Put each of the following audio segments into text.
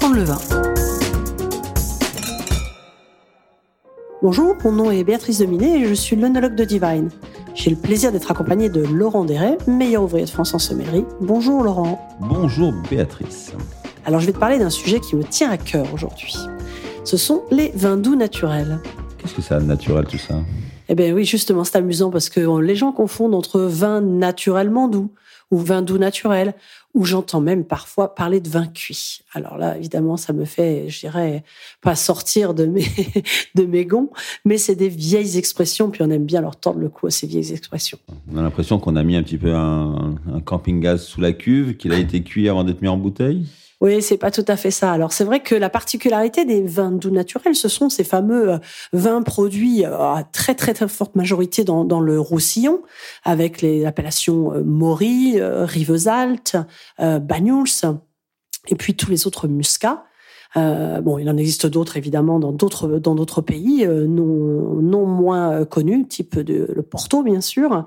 apprendre le vin. Bonjour, mon nom est Béatrice Dominé et je suis l'œnologue de Divine. J'ai le plaisir d'être accompagné de Laurent Deret, meilleur ouvrier de France en sommellerie. Bonjour Laurent. Bonjour Béatrice. Alors je vais te parler d'un sujet qui me tient à cœur aujourd'hui. Ce sont les vins doux naturels. Qu'est-ce que ça naturel tout ça? Eh bien oui, justement, c'est amusant parce que les gens confondent entre vin naturellement doux ou vin doux naturel, ou j'entends même parfois parler de vin cuit. Alors là, évidemment, ça me fait, je dirais, pas sortir de mes, de mes gonds, mais c'est des vieilles expressions, puis on aime bien leur tordre le cou à ces vieilles expressions. On a l'impression qu'on a mis un petit peu un, un camping-gaz sous la cuve, qu'il a été cuit avant d'être mis en bouteille? Oui, c'est pas tout à fait ça. Alors c'est vrai que la particularité des vins doux naturels, ce sont ces fameux euh, vins produits euh, à très très très forte majorité dans, dans le Roussillon, avec les appellations euh, Maury, Rivesaltes, Banyuls, et puis tous les autres muscats. Euh, bon, il en existe d'autres évidemment dans d'autres dans d'autres pays non non moins connus, type de le Porto bien sûr.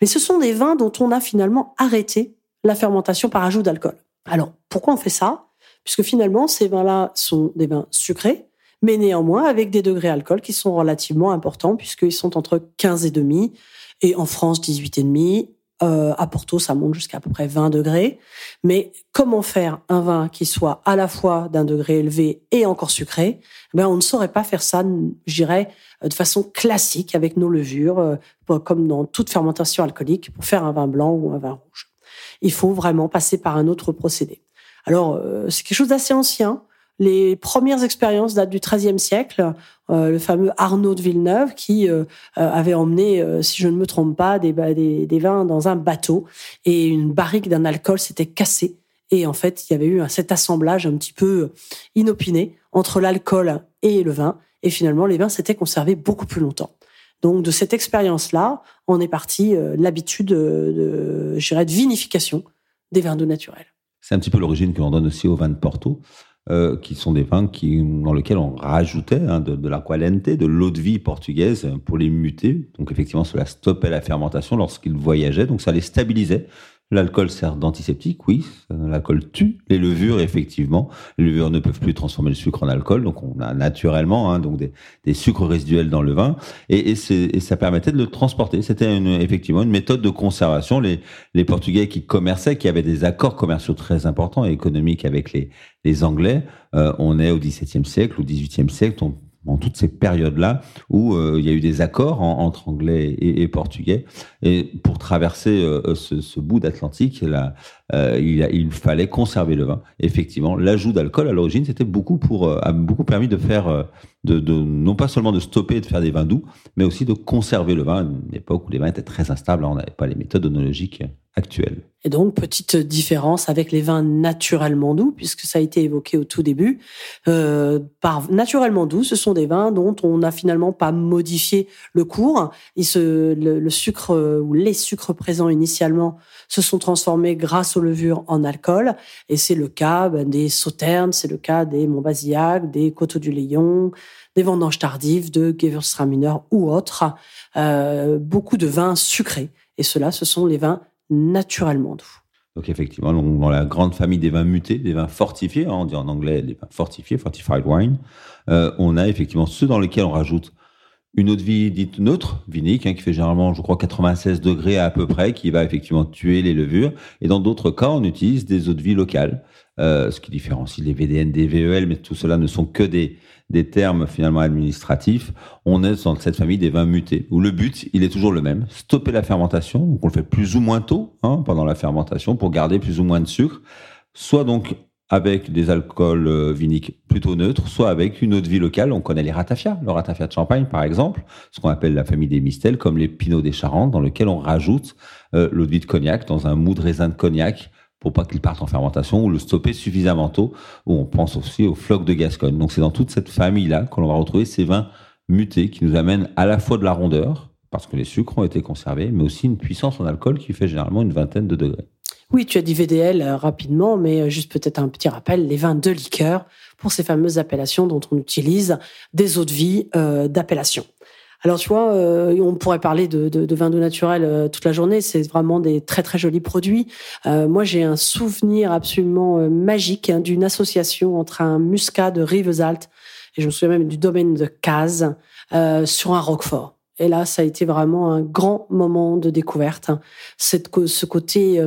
Mais ce sont des vins dont on a finalement arrêté la fermentation par ajout d'alcool. Alors, pourquoi on fait ça? Puisque finalement, ces vins-là sont des vins sucrés, mais néanmoins avec des degrés alcool qui sont relativement importants, puisqu'ils sont entre 15 et demi, et en France, 18 et demi. Euh, à Porto, ça monte jusqu'à à peu près 20 degrés. Mais comment faire un vin qui soit à la fois d'un degré élevé et encore sucré? Ben, on ne saurait pas faire ça, je dirais, de façon classique avec nos levures, euh, comme dans toute fermentation alcoolique, pour faire un vin blanc ou un vin rouge il faut vraiment passer par un autre procédé. Alors, euh, c'est quelque chose d'assez ancien. Les premières expériences datent du XIIIe siècle. Euh, le fameux Arnaud de Villeneuve qui euh, avait emmené, si je ne me trompe pas, des, des, vins dans un bateau et une barrique d'un alcool s'était cassée. Et en fait, il y avait eu cet assemblage un petit peu inopiné entre l'alcool et le vin. Et finalement, les vins s'étaient conservés beaucoup plus longtemps. Donc de cette expérience-là, on est parti euh, l'habitude de, je dirais, de vinification des vins doux naturels. C'est un petit peu l'origine que l'on donne aussi aux vins de Porto, euh, qui sont des vins dans lesquels on rajoutait hein, de, de l'aqualente, de l'eau de vie portugaise pour les muter. Donc effectivement, cela stoppait la fermentation lorsqu'ils voyageaient, donc ça les stabilisait. L'alcool sert d'antiseptique, oui. L'alcool tue les levures, effectivement. Les levures ne peuvent plus transformer le sucre en alcool, donc on a naturellement hein, donc des, sucres résiduels dans le vin, et, ça permettait de le transporter. C'était effectivement une méthode de conservation. Les, Portugais qui commerçaient, qui avaient des accords commerciaux très importants et économiques avec les, les Anglais, euh, on est au XVIIe siècle, au XVIIIe siècle, on en toutes ces périodes-là où euh, il y a eu des accords entre anglais et, portugais. Et pour traverser euh, ce, bout d'Atlantique, euh, il, fallait conserver le vin. Effectivement, l'ajout d'alcool à l'origine, c'était beaucoup pour a beaucoup permis de faire de, non pas seulement de stopper et de faire des vins doux, mais aussi de conserver le vin à une époque où les vins étaient très instables. on n'avait pas les méthodes onologiques actuelles. Et donc, petite différence avec les vins naturellement doux, puisque ça a été évoqué au tout début. Euh, par naturellement doux, ce sont des vins dont on n'a finalement pas modifié le cours. Le, sucre ou les sucres présents initialement se sont transformés grâce aux levures en alcool. Et c'est le cas ben, des sauternes, c'est le cas des Montbazillac, des Coteaux du Léon, des vendanges tardives, de Gewürztraminer ou autres. Euh, beaucoup de vins sucrés. Et cela, ce sont les vins naturellement. Donc effectivement, dans la grande famille des vins mutés, des vins fortifiés, hein, on dit en anglais des vins fortifiés, fortified wine, euh, on a effectivement ceux dans lesquels on rajoute une eau de vie dite neutre, vinique, hein, qui fait généralement, je crois, 96 degrés à, peu près, qui va effectivement tuer les levures. Et dans d'autres cas, on utilise des eaux de vie locales, euh, ce qui différencie les VDN des VEL, mais tout cela ne sont que des, des termes finalement administratifs. On est dans cette famille des vins mutés, où le but, il est toujours le même, stopper la fermentation, donc on le fait plus ou moins tôt hein, pendant la fermentation pour garder plus ou moins de sucre, soit donc avec des alcools euh, viniques plutôt neutres, soit avec une eau de vie locale. On connaît les ratafias, le ratafia de Champagne par exemple, ce qu'on appelle la famille des mistels, comme les pinots des Charentes, dans lequel on rajoute euh, l'eau de vie de cognac dans un mou de raisin de cognac pour pas qu'il parte en fermentation ou le stopper suffisamment tôt. Ou on pense aussi aux flocs de Gascogne. Donc c'est dans toute cette famille-là qu'on va retrouver ces vins mutés qui nous amènent à la fois de la rondeur, parce que les sucres ont été conservés, mais aussi une puissance en alcool qui fait généralement une vingtaine de degrés. Oui, tu as dit VDL euh, rapidement, mais euh, juste peut-être un petit rappel, les vins de liqueur pour ces fameuses appellations dont on utilise des eaux de vie euh, d'appellation. alors tu vois, euh, on pourrait parler de, de, de vin euh, toute la journée. C'est vraiment des très très jolis produits. Euh, moi, j'ai un souvenir absolument magique hein, d'une association entre un muscat de Rivesaltes et je me souviens même du domaine de Cazes sur un roquefort. Et là, ça a été vraiment un grand moment de découverte. Hein. Cette, ce côté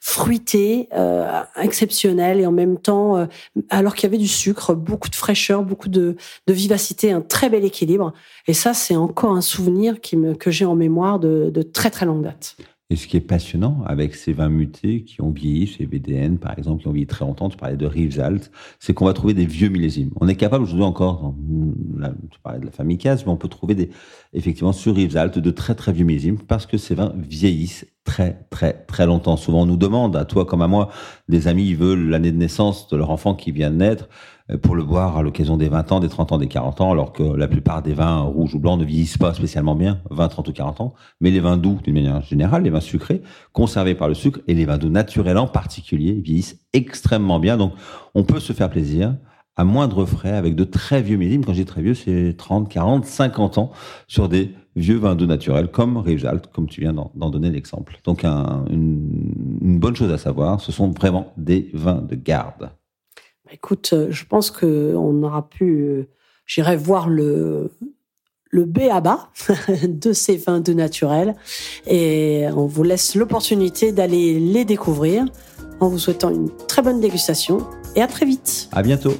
fruité, euh, exceptionnel, et en même temps, euh, alors qu'il y avait du sucre, beaucoup de fraîcheur, beaucoup de, vivacité, un très bel équilibre. Et ça, c'est encore un souvenir que j'ai en mémoire de, très très longue date. Et ce qui est passionnant avec ces vins mutés qui ont vieilli chez VDN, par exemple, qui ont vieilli très longtemps, tu parlais de Rivesaltes, c'est qu'on va trouver des vieux millésimes. On est capable aujourd'hui encore, tu parlais de la famille Caz, mais on peut trouver des, effectivement sur Rivesaltes de très très vieux millésimes parce que ces vins vieillissent très très très longtemps. Souvent on nous demande, à toi comme à moi, des amis veulent l'année de naissance de leur enfant qui vient de naître pour le boire à l'occasion des 20 ans, des 30 ans, des 40 ans, alors que la plupart des vins rouges ou blancs ne vieillissent pas spécialement bien, 20, 30 ou 40 ans, mais les vins doux, d'une manière générale, les vins sucrés, conservés par le sucre, et les vins doux naturels en particulier, vieillissent extrêmement bien. Donc, on peut se faire plaisir à moindre frais avec de très vieux millésimes. Quand je dis très vieux, c'est 30, 40, 50 ans sur des vieux vins doux naturels comme Rivesaltes, comme tu viens d'en donner l'exemple. Donc, un, une, une bonne chose à savoir, ce sont vraiment des vins de garde. Écoute, euh, je pense qu'on aura pu. Euh, j'irai voir le, le B à bas de ces vins de naturel et on vous laisse l'opportunité d'aller les découvrir en vous souhaitant une très bonne dégustation et à très vite. À bientôt.